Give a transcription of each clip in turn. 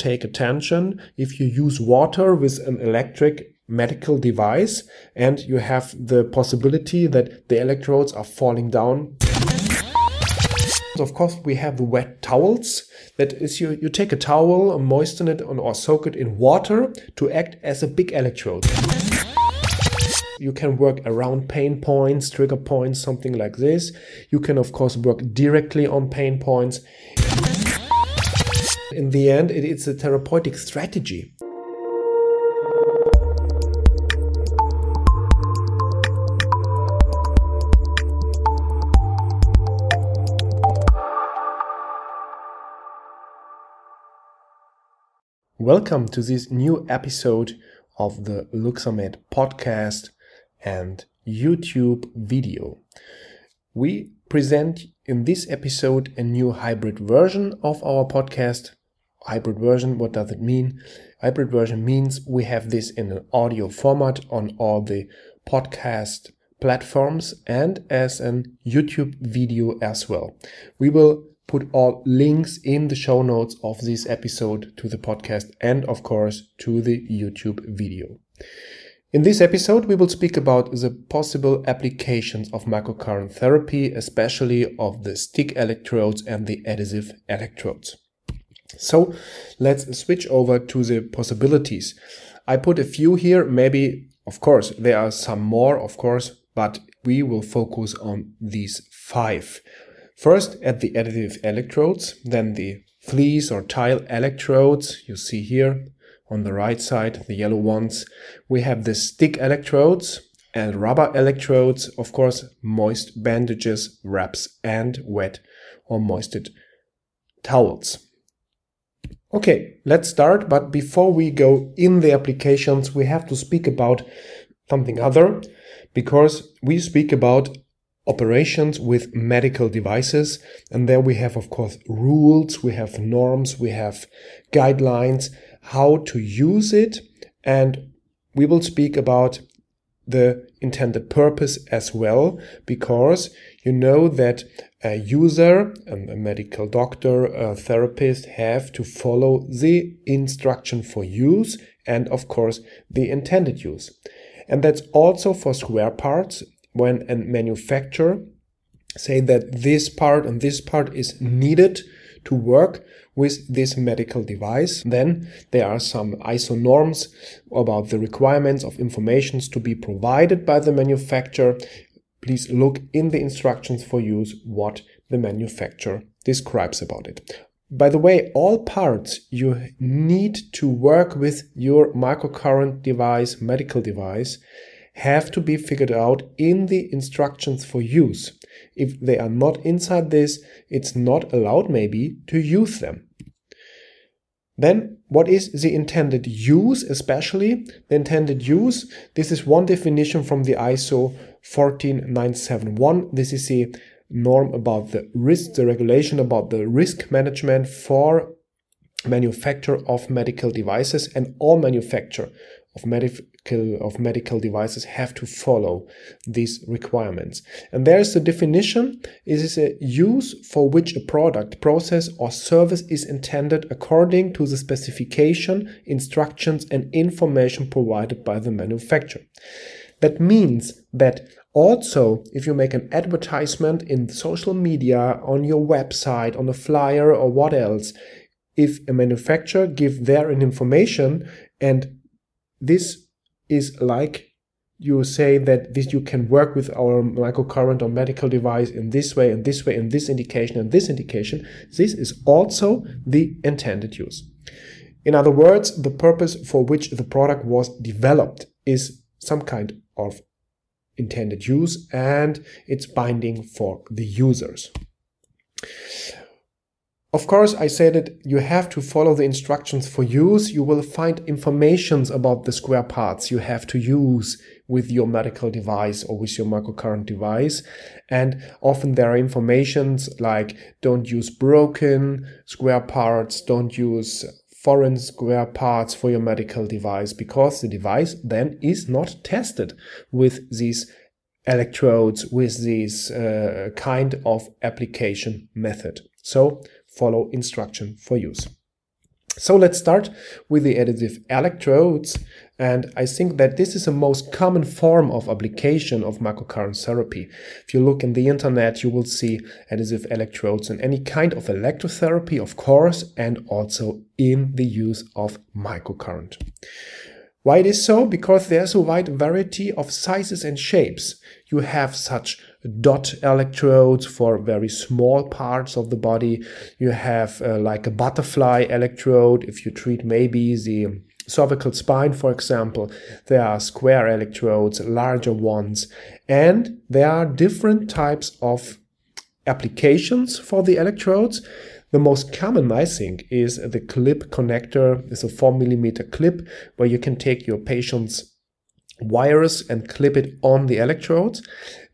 take attention if you use water with an electric medical device and you have the possibility that the electrodes are falling down. Of course, we have the wet towels. That is, you, you take a towel, moisten it, or soak it in water to act as a big electrode. You can work around pain points, trigger points, something like this. You can, of course, work directly on pain points. In the end, it's a therapeutic strategy. Welcome to this new episode of the Luxxamed podcast and YouTube video. We present in this episode a new hybrid version of our podcast. Hybrid version, what does it mean? Hybrid version means we have this in an audio format on all the podcast platforms and as an YouTube video as well. We will put all links in the show notes of this episode to the podcast and, of course, to the YouTube video. In this episode, we will speak about the possible applications of microcurrent therapy, especially of the stick electrodes and the adhesive electrodes. So let's switch over to the possibilities. I put a few here, maybe, of course, there are some more, of course, but we will focus on these five. First at the adhesive electrodes, then the fleece or tile electrodes you see here on the right side, the yellow ones. We have the stick electrodes and rubber electrodes, of course, moist bandages, wraps, and wet or moisted towels. Okay, let's start. But before we go in the applications, we have to speak about something other because we speak about operations with medical devices. And there we have, of course, rules, we have norms, we have guidelines, how to use it. And we will speak about the intended purpose as well, because you know that a user, a medical doctor, a therapist have to follow the instruction for use and of course the intended use. And that's also for square parts when a manufacturer say that this part and this part is needed to work with this medical device. Then there are some ISO norms about the requirements of informations to be provided by the manufacturer. Please look in the instructions for use what the manufacturer describes about it. By the way, all parts you need to work with your microcurrent device, medical device, have to be figured out in the instructions for use. If they are not inside this, it's not allowed maybe to use them. Then what is the intended use, especially the intended use? This is one definition from the ISO 14971. This is the norm about the risk, the regulation about the risk management for manufacture of medical devices and all manufacture of medical of medical devices have to follow these requirements. And there is the definition. It is a use for which a product, process, or service is intended according to the specification, instructions, and information provided by the manufacturer. That means that also, if you make an advertisement in social media, on your website, on a flyer, or what else, if a manufacturer give their information and this is like you say that this you can work with our microcurrent or medical device in this way and this way and this indication and this indication. This is also the intended use. In other words the purpose for which the product was developed is some kind of intended use and it's binding for the users of course, I said that you have to follow the instructions for use. You will find informations about the square parts you have to use with your medical device or with your microcurrent device. And often there are informations like don't use broken square parts, don't use foreign square parts for your medical device because the device then is not tested with these electrodes, with this uh, kind of application method. So follow instruction for use. So let's start with the adhesive electrodes. And I think that this is the most common form of application of microcurrent therapy. If you look in the internet, you will see adhesive electrodes in any kind of electrotherapy, of course, and also in the use of microcurrent. Why it is so? Because there's a wide variety of sizes and shapes. You have such dot electrodes for very small parts of the body. You have uh, like a butterfly electrode if you treat maybe the cervical spine, for example. There are square electrodes, larger ones, and there are different types of applications for the electrodes. The most common, I think, is the clip connector. It's a 4 millimeter clip where you can take your patient's wires and clip it on the electrodes.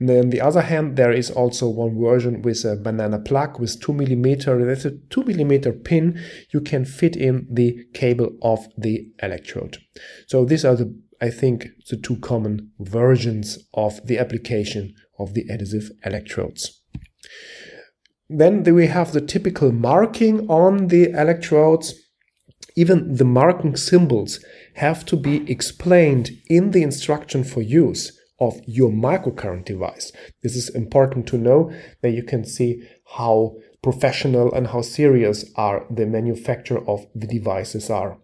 And then the other hand, there is also one version with a banana plug with 2 millimeter. That's a 2 millimeter pin you can fit in the cable of the electrode. So these are the, I think, the two common versions of the application of the adhesive electrodes. Then we have the typical marking on the electrodes. Even the marking symbols have to be explained in the instruction for use of your microcurrent device. This is important to know that you can see how professional and how serious are the manufacturer of the devices are.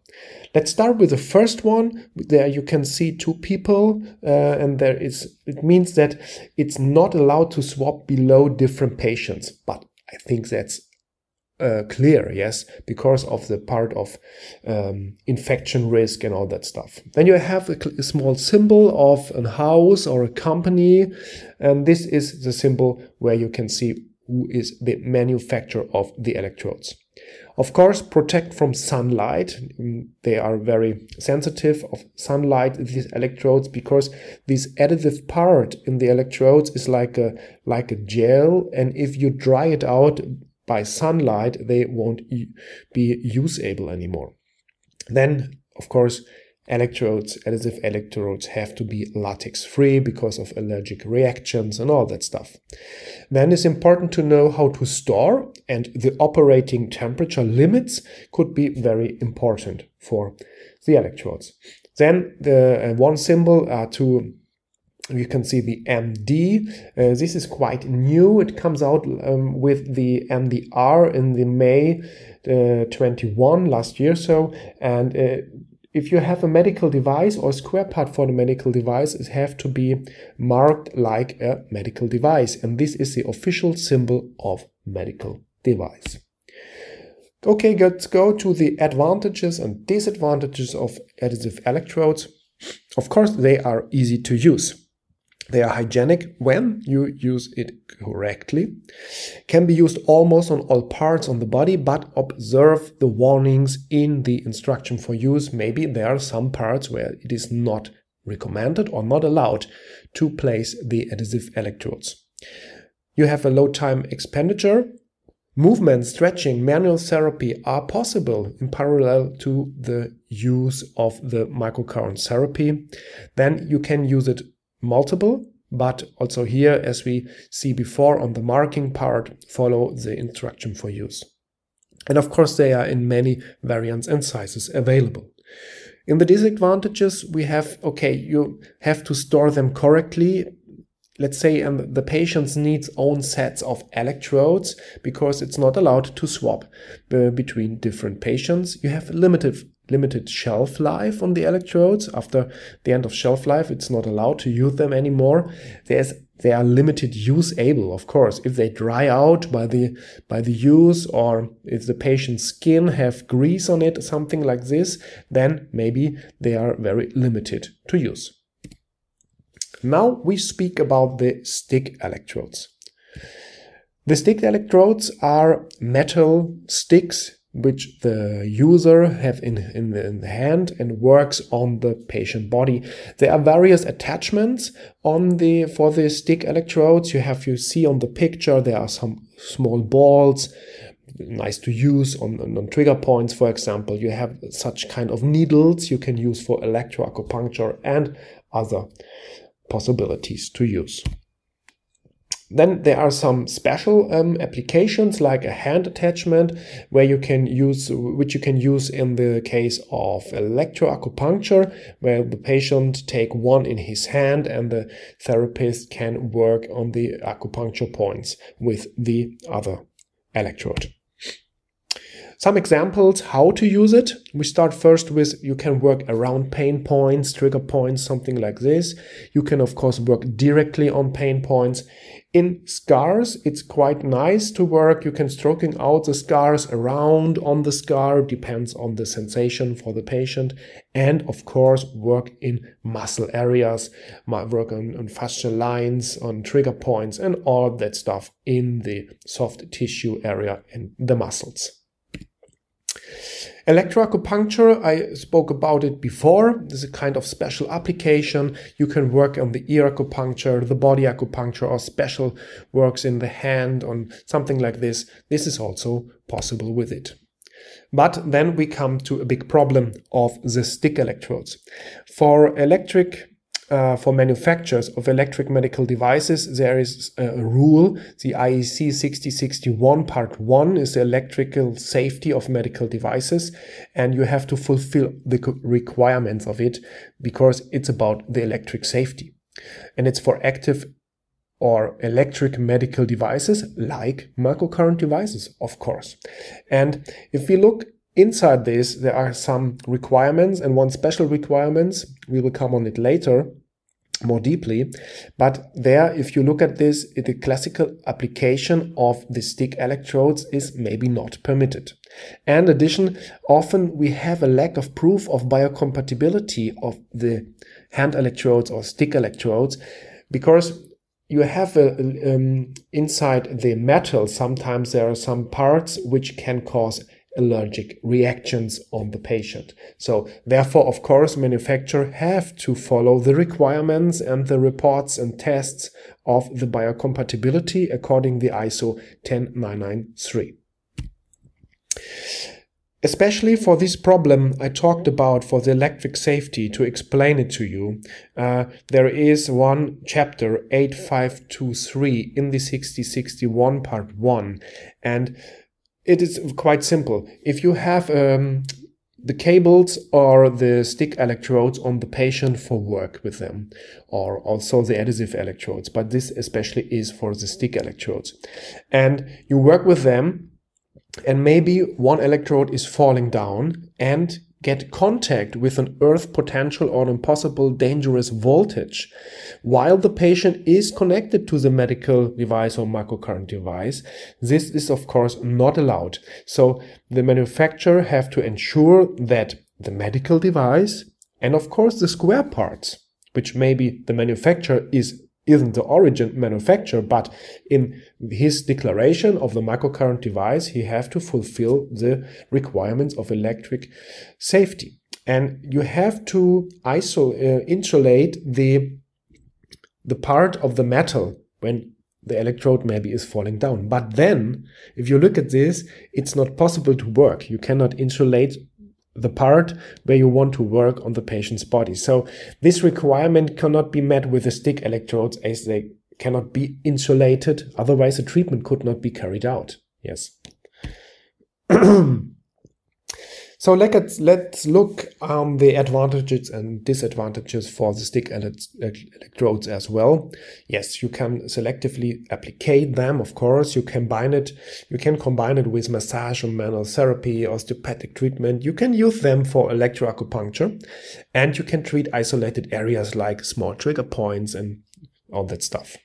Let's start with the first one. There you can see two people, uh, and there is it means that it's not allowed to swap below different patients, but I think that's uh, clear, yes, because of the part of um, infection risk and all that stuff. Then you have a, a, small symbol of a house or a company, and this is the symbol where you can see who is the manufacturer of the electrodes. Of course, protect from sunlight. They are very sensitive of sunlight, these electrodes, because this additive part in the electrodes is like a, like a gel. And if you dry it out by sunlight, they won't be usable anymore. Then, of course, electrodes, adhesive electrodes have to be latex free because of allergic reactions and all that stuff. Then it's important to know how to store and the operating temperature limits could be very important for the electrodes. Then the uh, one symbol uh, to you can see the MD. Uh, this is quite new. It comes out um, with the MDR in the May uh, 21 last year. So, and uh, if you have a medical device or square part for the medical device, it have to be marked like a medical device. And this is the official symbol of medical device. Okay, let's go to the advantages and disadvantages of adhesive electrodes. Of course, they are easy to use. They are hygienic when you use it correctly. Can be used almost on all parts on the body, but observe the warnings in the instruction for use. Maybe there are some parts where it is not recommended or not allowed to place the adhesive electrodes. You have a low time expenditure. Movement, stretching, manual therapy are possible in parallel to the use of the microcurrent therapy. Then you can use it multiple, but also here, as we see before on the marking part, follow the instruction for use. And of course, they are in many variants and sizes available. In the disadvantages, we have, okay, you have to store them correctly. Let's say um, the patient needs own sets of electrodes because it's not allowed to swap uh, between different patients. You have limited limited shelf life on the electrodes. After the end of shelf life, it's not allowed to use them anymore. There's they are limited use able, of course. If they dry out by the by the use, or if the patient's skin have grease on it, something like this, then maybe they are very limited to use. Now we speak about the stick electrodes. The stick electrodes are metal sticks which the user have in, in, in the hand and works on the patient body. There are various attachments on the for the stick electrodes. You have you see on the picture there are some small balls nice to use on, on, trigger points for example you have such kind of needles you can use for electroacupuncture and other possibilities to use Then there are some special um, applications like a hand attachment where you can use, which you can use in the case of electroacupuncture, where the patient take one in his hand and the therapist can work on the acupuncture points with the other electrode. Some examples how to use it. We start first with you can work around pain points, trigger points, something like this. You can of course work directly on pain points. In scars, it's quite nice to work. You can stroking out the scars around on the scar, depends on the sensation for the patient. And of course, work in muscle areas, work on, on fascial lines, on trigger points, and all that stuff in the soft tissue area and the muscles. Electroacupuncture, I spoke about it before. This is a kind of special application. You can work on the ear acupuncture, the body acupuncture, or special works in the hand on something like this. This is also possible with it. But then we come to a big problem of the stick electrodes. For electric uh, for manufacturers of electric medical devices, there is a rule. The IEC 6061 part 1 is the electrical safety of medical devices. And you have to fulfill the requirements of it because it's about the electric safety. And it's for active or electric medical devices like microcurrent devices, of course. And if we look inside this, there are some requirements and one special requirements. We will come on it later more deeply. But there, if you look at this, the classical application of the stick electrodes is maybe not permitted. And addition, often we have a lack of proof of biocompatibility of the hand electrodes or stick electrodes because you have a, um, inside the metal, sometimes there are some parts which can cause allergic reactions on the patient. So therefore, of course, manufacturer have to follow the requirements and the reports and tests of the biocompatibility according the ISO 10993. Especially for this problem I talked about for the electric safety to explain it to you, uh, there is one chapter 8523 in the 6061 part 1 and it is quite simple. If you have um, the cables or the stick electrodes on the patient for work with them, or also the adhesive electrodes, but this especially is for the stick electrodes. And you work with them, and maybe one electrode is falling down and get contact with an earth potential or an possible dangerous voltage while the patient is connected to the medical device or microcurrent device. This is of course not allowed. So the manufacturer have to ensure that the medical device and of course the square parts which maybe the manufacturer is isn't the origin manufacturer, but in his declaration of the microcurrent device, he have to fulfill the requirements of electric safety. And you have to iso- uh, insulate the, the part of the metal when the electrode maybe is falling down. But then, if you look at this, it's not possible to work. You cannot insulate the part where you want to work on the patient's body. So this requirement cannot be met with the stick electrodes as they cannot be insulated. Otherwise, the treatment could not be carried out. Yes. So let's let's look um, the advantages and disadvantages for the stick electrodes as well. Yes, you can selectively applicate them. Of course, you combine it. You can combine it with massage or manual therapy, osteopathic treatment. You can use them for electroacupuncture, and you can treat isolated areas like small trigger points and all that stuff.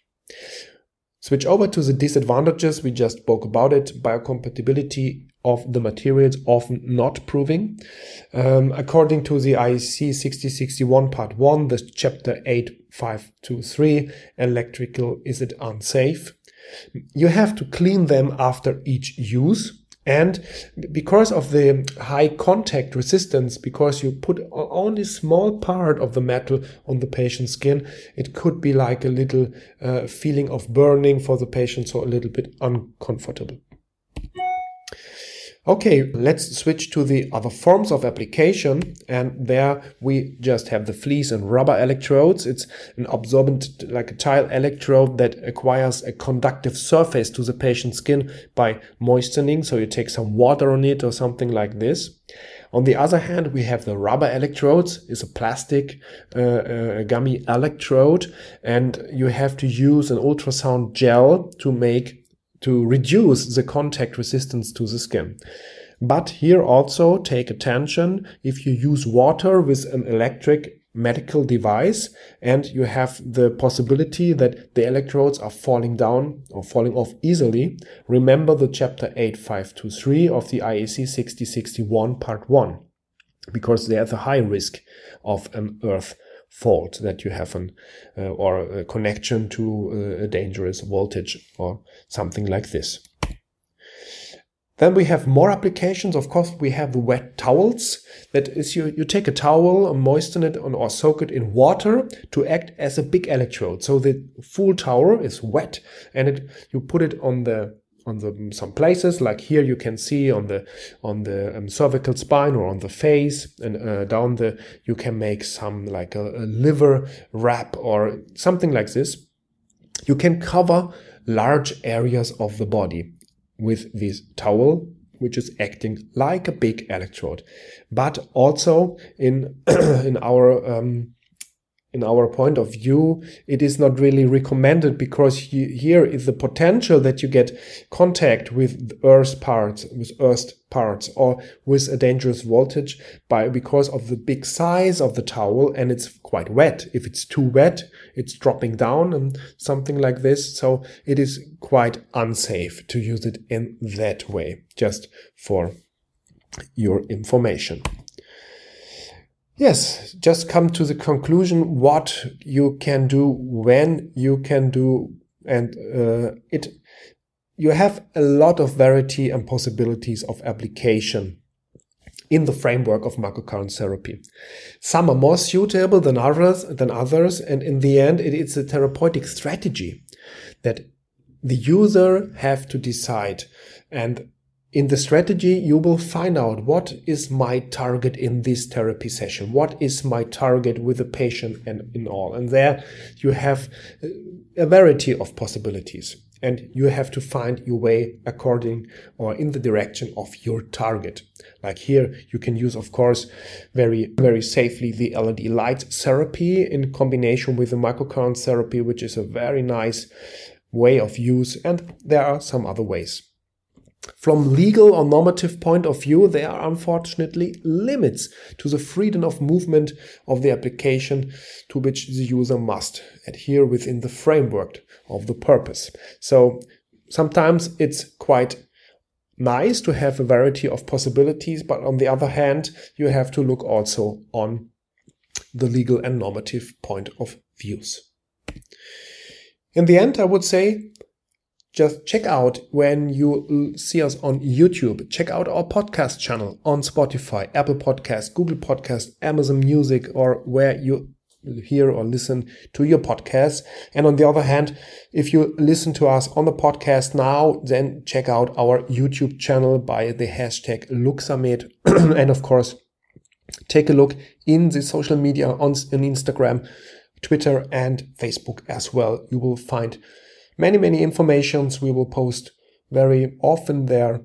Switch over to the disadvantages. We just spoke about it. Biocompatibility of the materials often not proving. Um, according to the IEC 6061 part 1, the chapter 8523, electrical is it unsafe? You have to clean them after each use. And because of the high contact resistance, because you put only small part of the metal on the patient's skin, it could be like a little uh, feeling of burning for the patient, so a little bit uncomfortable. Okay, let's switch to the other forms of application. And there we just have the fleece and rubber electrodes. It's an absorbent, like a tile electrode that acquires a conductive surface to the patient's skin by moistening. So you take some water on it or something like this. On the other hand, we have the rubber electrodes. It's a plastic uh, uh, gummy electrode, and you have to use an ultrasound gel to make to reduce the contact resistance to the skin. But here also take attention if you use water with an electric medical device and you have the possibility that the electrodes are falling down or falling off easily, remember the chapter 8523 of the IEC 6061 part 1 because there's a high risk of an earth fault that you have an uh, or a connection to uh, a dangerous voltage or something like this. Then we have more applications. Of course, we have the wet towels. That is, you, you take a towel and moisten it on, or soak it in water to act as a big electrode. So the full towel is wet and it, you put it on the on the some places like here you can see on the on the um, cervical spine or on the face and uh, down the you can make some like a, a liver wrap or something like this. You can cover large areas of the body with this towel which is acting like a big electrode. But also in in our um, in our point of view, it is not really recommended because here is the potential that you get contact with earth parts, with earth parts, or with a dangerous voltage by because of the big size of the towel, and it's quite wet. If it's too wet, it's dropping down and something like this. So it is quite unsafe to use it in that way. Just for your information. Yes, just come to the conclusion what you can do, when you can do, and uh, it. You have a lot of variety and possibilities of application in the framework of microcurrent therapy. Some are more suitable than others, than others, and in the end, it is a therapeutic strategy that the user have to decide. And in the strategy, you will find out what is my target in this therapy session? What is my target with the patient and in all? And there you have a variety of possibilities and you have to find your way according or in the direction of your target. Like here, you can use, of course, very, very safely the LED light therapy in combination with the microcurrent therapy, which is a very nice way of use. And there are some other ways. From legal or normative point of view, there are unfortunately limits to the freedom of movement of the application to which the user must adhere within the framework of the purpose. So sometimes it's quite nice to have a variety of possibilities, but on the other hand, you have to look also on the legal and normative point of views. In the end, I would say just check out when you see us on YouTube. Check out our podcast channel on Spotify, Apple Podcast, Google Podcast, Amazon Music, or where you hear or listen to your podcast. And on the other hand, if you listen to us on the podcast now, then check out our YouTube channel by the hashtag Luxxamed. and of course, take a look in the social media on, on Instagram, Twitter, and Facebook as well. You will find many, many informations we will post very often there.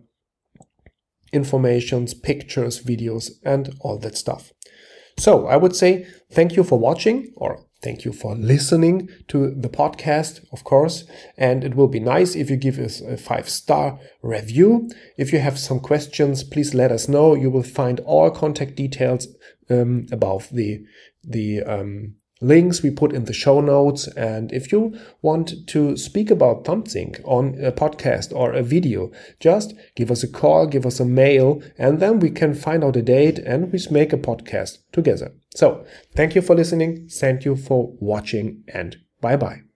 Informations, pictures, videos, and all that stuff. So I would say thank you for watching or thank you for listening to the podcast, of course. And it will be nice if you give us a five star review. If you have some questions, please let us know. You will find all contact details um, above the, the, um, links we put in the show notes. And if you want to speak about something on a podcast or a video, just give us a call, give us a mail, and then we can find out a date and we make a podcast together. So thank you for listening. Thank you for watching and bye bye.